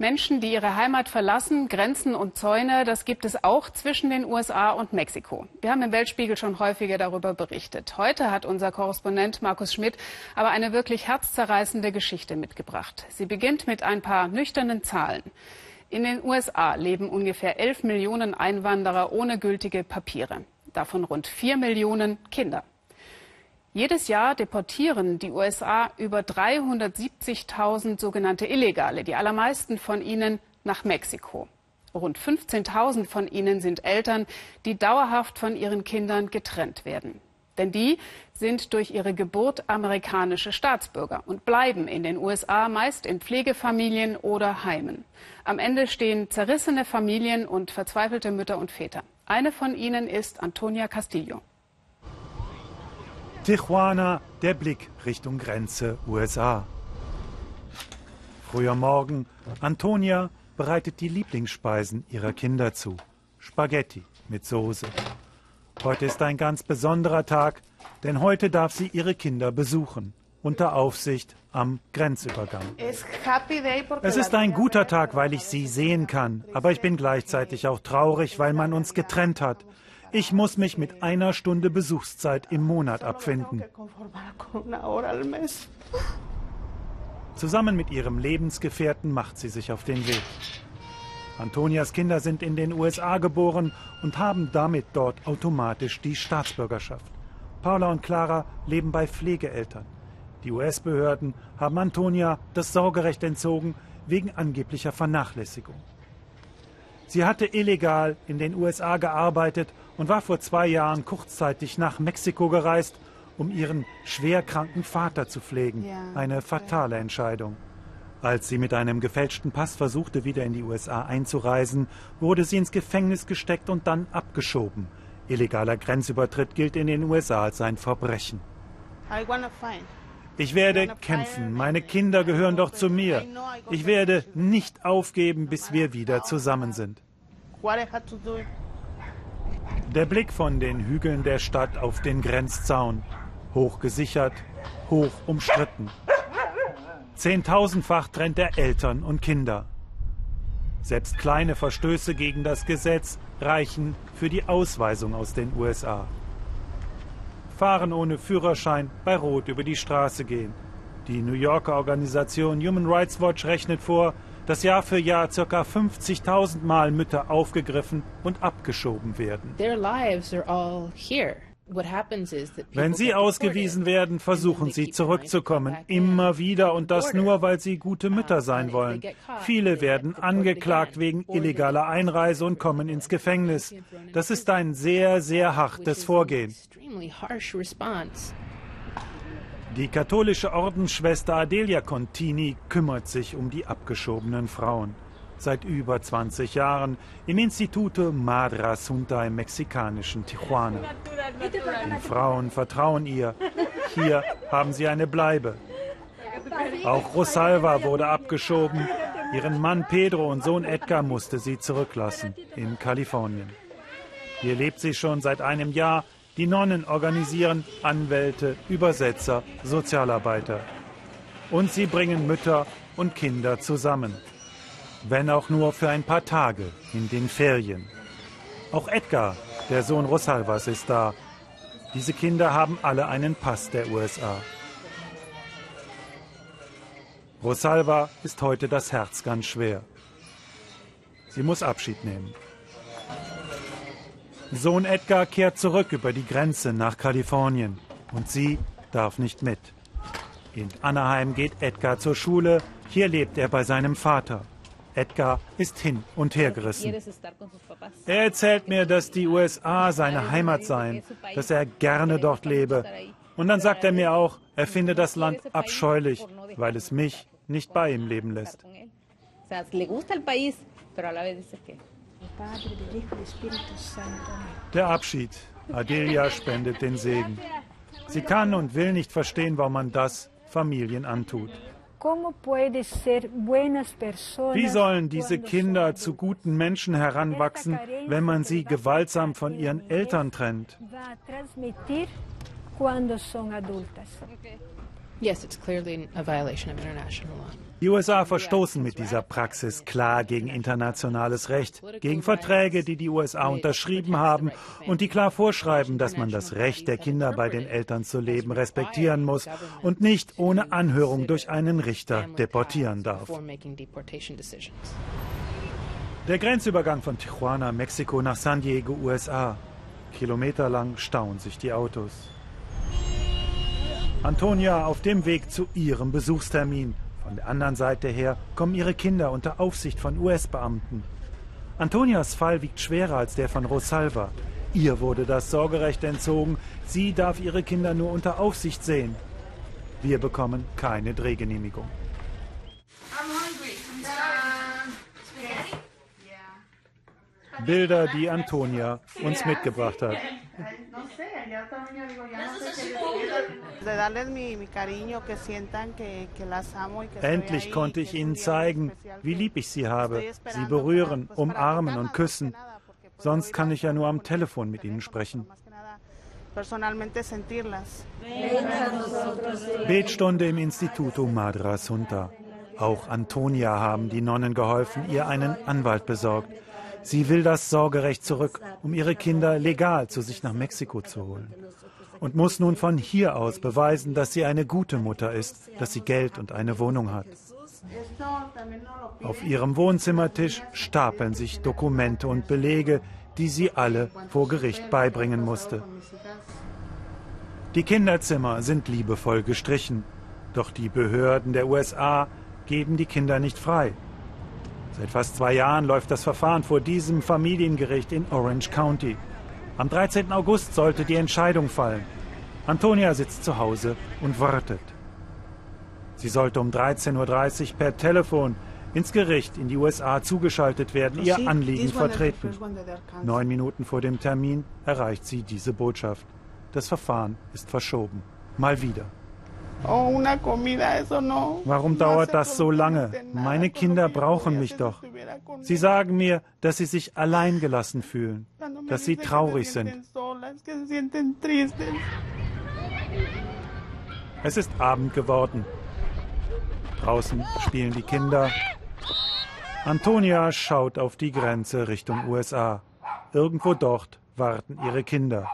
Menschen, die ihre Heimat verlassen, Grenzen und Zäune, das gibt es auch zwischen den USA und Mexiko. Wir haben im Weltspiegel schon häufiger darüber berichtet. Heute hat unser Korrespondent Markus Schmidt aber eine wirklich herzzerreißende Geschichte mitgebracht. Sie beginnt mit ein paar nüchternen Zahlen. In den USA leben ungefähr 11 Millionen Einwanderer ohne gültige Papiere. Davon rund 4 Millionen Kinder. Jedes Jahr deportieren die USA über 370.000 sogenannte Illegale, die allermeisten von ihnen nach Mexiko. Rund 15.000 von ihnen sind Eltern, die dauerhaft von ihren Kindern getrennt werden. Denn die sind durch ihre Geburt amerikanische Staatsbürger und bleiben in den USA meist in Pflegefamilien oder Heimen. Am Ende stehen zerrissene Familien und verzweifelte Mütter und Väter. Eine von ihnen ist Antonia Castillo. Tijuana, der Blick Richtung Grenze USA. Früher Morgen, Antonia bereitet die Lieblingsspeisen ihrer Kinder zu. Spaghetti mit Soße. Heute ist ein ganz besonderer Tag, denn heute darf sie ihre Kinder besuchen, unter Aufsicht am Grenzübergang. Es ist ein guter Tag, weil ich sie sehen kann, aber ich bin gleichzeitig auch traurig, weil man uns getrennt hat. Ich muss mich mit einer Stunde Besuchszeit im Monat abfinden. Zusammen mit ihrem Lebensgefährten macht sie sich auf den Weg. Antonias Kinder sind in den USA geboren und haben damit dort automatisch die Staatsbürgerschaft. Paula und Clara leben bei Pflegeeltern. Die US-Behörden haben Antonia das Sorgerecht entzogen wegen angeblicher Vernachlässigung. Sie hatte illegal in den USA gearbeitet und war vor zwei Jahren kurzzeitig nach Mexiko gereist, um ihren schwerkranken Vater zu pflegen. Eine fatale Entscheidung. Als sie mit einem gefälschten Pass versuchte, wieder in die USA einzureisen, wurde sie ins Gefängnis gesteckt und dann abgeschoben. Illegaler Grenzübertritt gilt in den USA als ein Verbrechen. Ich werde kämpfen. Meine Kinder gehören doch zu mir. Ich werde nicht aufgeben, bis wir wieder zusammen sind. Der Blick von den Hügeln der Stadt auf den Grenzzaun. Hoch gesichert, hoch umstritten. Zehntausendfach trennt er Eltern und Kinder. Selbst kleine Verstöße gegen das Gesetz reichen für die Ausweisung aus den USA. Fahren ohne Führerschein bei Rot über die Straße gehen. Die New Yorker Organisation Human Rights Watch rechnet vor, dass Jahr für Jahr ca. 50.000 Mal Mütter aufgegriffen und abgeschoben werden. Wenn sie ausgewiesen werden, versuchen sie zurückzukommen, immer wieder und das nur, weil sie gute Mütter sein wollen. Viele werden angeklagt wegen illegaler Einreise und kommen ins Gefängnis. Das ist ein sehr, sehr hartes Vorgehen. Die katholische Ordensschwester Adelia Contini kümmert sich um die abgeschobenen Frauen. Seit über 20 Jahren im Instituto Madre Asunta im mexikanischen Tijuana. Die Frauen vertrauen ihr. Hier haben sie eine Bleibe. Auch Rosalva wurde abgeschoben. Ihren Mann Pedro und Sohn Edgar musste sie zurücklassen in Kalifornien. Hier lebt sie schon seit einem Jahr die Nonnen organisieren Anwälte, Übersetzer, Sozialarbeiter. Und sie bringen Mütter und Kinder zusammen. Wenn auch nur für ein paar Tage in den Ferien. Auch Edgar, der Sohn Rosalvas, ist da. Diese Kinder haben alle einen Pass der USA. Rosalva ist heute das Herz ganz schwer. Sie muss Abschied nehmen. Sohn Edgar kehrt zurück über die Grenze nach Kalifornien und sie darf nicht mit. In Anaheim geht Edgar zur Schule, hier lebt er bei seinem Vater. Edgar ist hin und her gerissen. Er erzählt mir, dass die USA seine Heimat seien, dass er gerne dort lebe. Und dann sagt er mir auch, er finde das Land abscheulich, weil es mich nicht bei ihm leben lässt. Der Abschied. Adelia spendet den Segen. Sie kann und will nicht verstehen, warum man das Familien antut. Wie sollen diese Kinder zu guten Menschen heranwachsen, wenn man sie gewaltsam von ihren Eltern trennt? Yes, it's clearly a violation of international law. Die USA verstoßen mit dieser Praxis klar gegen internationales Recht, gegen Verträge, die die USA unterschrieben haben und die klar vorschreiben, dass man das Recht der Kinder bei den Eltern zu leben respektieren muss und nicht ohne Anhörung durch einen Richter deportieren darf. Der Grenzübergang von Tijuana, Mexiko nach San Diego, USA. Kilometerlang stauen sich die Autos. Antonia auf dem Weg zu ihrem Besuchstermin. Von der anderen Seite her kommen ihre Kinder unter Aufsicht von US-Beamten. Antonias Fall wiegt schwerer als der von Rosalva. Ihr wurde das Sorgerecht entzogen. Sie darf ihre Kinder nur unter Aufsicht sehen. Wir bekommen keine Drehgenehmigung. Bilder, die Antonia uns mitgebracht hat. Endlich konnte ich ihnen zeigen, wie lieb ich sie habe. Sie berühren, umarmen und küssen. Sonst kann ich ja nur am Telefon mit ihnen sprechen. Betstunde im Instituto Madra Sunta. Auch Antonia haben die Nonnen geholfen, ihr einen Anwalt besorgt. Sie will das Sorgerecht zurück, um ihre Kinder legal zu sich nach Mexiko zu holen. Und muss nun von hier aus beweisen, dass sie eine gute Mutter ist, dass sie Geld und eine Wohnung hat. Auf ihrem Wohnzimmertisch stapeln sich Dokumente und Belege, die sie alle vor Gericht beibringen musste. Die Kinderzimmer sind liebevoll gestrichen, doch die Behörden der USA geben die Kinder nicht frei. Seit fast zwei Jahren läuft das Verfahren vor diesem Familiengericht in Orange County. Am 13. August sollte die Entscheidung fallen. Antonia sitzt zu Hause und wartet. Sie sollte um 13.30 Uhr per Telefon ins Gericht in die USA zugeschaltet werden, ihr Anliegen vertreten. Neun Minuten vor dem Termin erreicht sie diese Botschaft. Das Verfahren ist verschoben. Mal wieder. Warum dauert das so lange? Meine Kinder brauchen mich doch. Sie sagen mir, dass sie sich alleingelassen fühlen, dass sie traurig sind. Es ist Abend geworden. Draußen spielen die Kinder. Antonia schaut auf die Grenze Richtung USA. Irgendwo dort warten ihre Kinder.